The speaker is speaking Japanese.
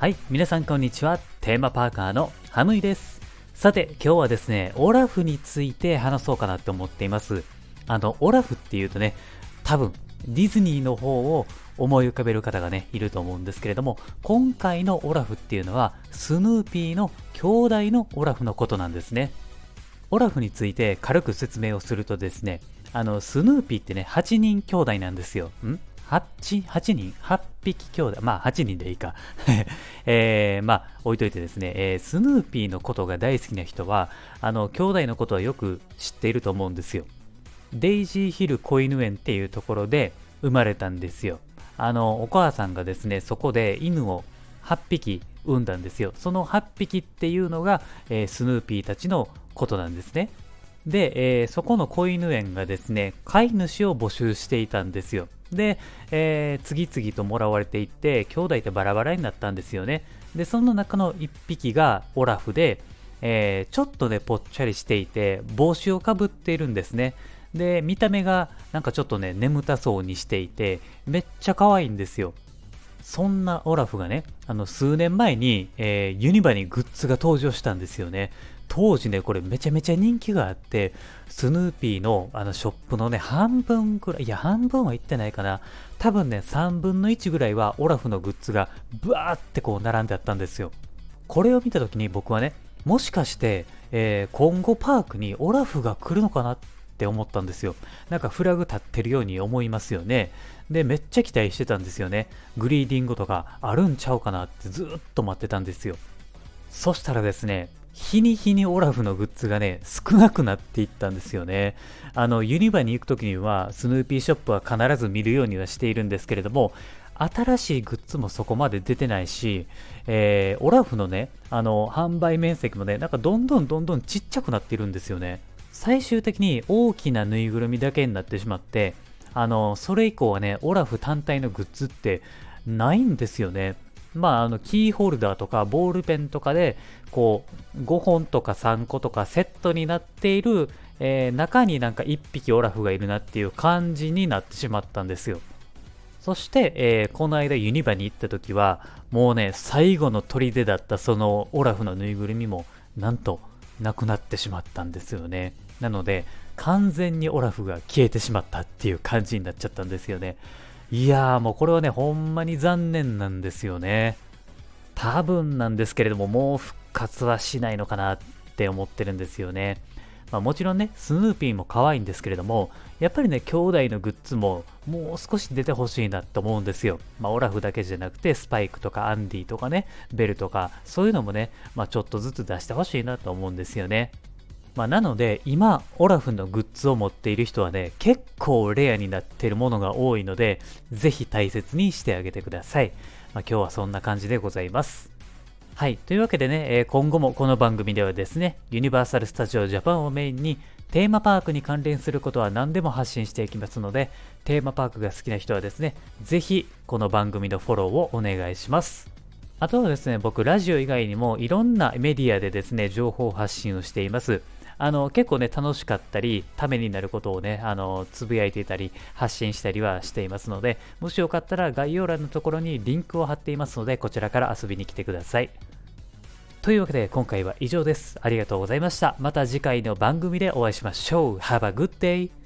はい、皆さんこんにちは。テーマパーカーのハムイです。さて、今日はですね、オラフについて話そうかなと思っています。あの、オラフっていうとね、多分、ディズニーの方を思い浮かべる方がね、いると思うんですけれども、今回のオラフっていうのは、スヌーピーの兄弟のオラフのことなんですね。オラフについて軽く説明をするとですね、あの、スヌーピーってね、8人兄弟なんですよ。ん？8, 8人 ?8 匹兄弟？まあ8人でいいか。えー、まあ置いといてですね、えースヌーピーのことが大好きな人は、あの、兄弟のことはよく知っていると思うんですよ。デイジーヒル子犬園っていうところで生まれたんですよ。あの、お母さんがですね、そこで犬を8匹産んだんですよ。その8匹っていうのが、えースヌーピーたちのことなんですね。で、えーそこの子犬園がですね、飼い主を募集していたんですよ。で、えー次々ともらわれていって、兄弟ってバラバラになったんですよね。で、その中の1匹がオラフで、えーちょっとね、ぽっちゃりしていて、帽子をかぶっているんですね。で、見た目がなんかちょっとね、眠たそうにしていて、めっちゃ可愛いんですよ。そんなオラフがね、あの数年前に、えーユニバにグッズが登場したんですよね。当時ね、これめちゃめちゃ人気があって、スヌーピーのあのショップのね、半分くらい、いや、半分はいってないかな。多分ね、3分の1ぐらいはオラフのグッズがブワーってこう並んであったんですよ。これを見た時に僕はね、もしかして、えー今後パークにオラフが来るのかなっって思ったんですよ。なんかフラグ立ってるように思いますよね。で、めっちゃ期待してたんですよね。グリーディングとかあるんちゃうかなってずっと待ってたんですよ。そしたらですね、日に日にオラフのグッズがね、少なくなっていったんですよね。あの、ユニバに行くときには、スヌーピーショップは必ず見るようにはしているんですけれども、新しいグッズもそこまで出てないし、えーオラフのね、あの、販売面積もね、なんかどんどんどんどんちっちゃくなっているんですよね。最終的に大きなぬいぐるみだけになってしまって、あの、それ以降はね、オラフ単体のグッズってないんですよね。まあ、あの、キーホルダーとかボールペンとかで、こう、5本とか3個とかセットになっている、えー中になんか1匹オラフがいるなっていう感じになってしまったんですよ。そして、えーこの間ユニバに行った時は、もうね、最後の砦だったそのオラフのぬいぐるみも、なんと、なくなってしまったんですよね。なので、完全にオラフが消えてしまったっていう感じになっちゃったんですよね。いやーもうこれはね、ほんまに残念なんですよね。多分なんですけれども、もう復活はしないのかなって思ってるんですよね。まあ、もちろんね、スヌーピーも可愛いんですけれども、やっぱりね、兄弟のグッズももう少し出てほしいなと思うんですよ。まあ、オラフだけじゃなくて、スパイクとかアンディとかね、ベルとか、そういうのもね、まあ、ちょっとずつ出してほしいなと思うんですよね。まあ、なので、今、オラフのグッズを持っている人はね、結構レアになっているものが多いので、ぜひ大切にしてあげてください。まあ、今日はそんな感じでございます。はい。というわけでね、え今後もこの番組ではですね、ユニバーサル・スタジオ・ジャパンをメインに、テーマパークに関連することは何でも発信していきますので、テーマパークが好きな人はですね、ぜひこの番組のフォローをお願いします。あとはですね、僕、ラジオ以外にもいろんなメディアでですね、情報発信をしています。あの、結構ね、楽しかったり、ためになることをね、あの、つぶやいていたり、発信したりはしていますので、もしよかったら概要欄のところにリンクを貼っていますので、こちらから遊びに来てください。というわけで、今回は以上です。ありがとうございました。また次回の番組でお会いしましょう。Have a good day!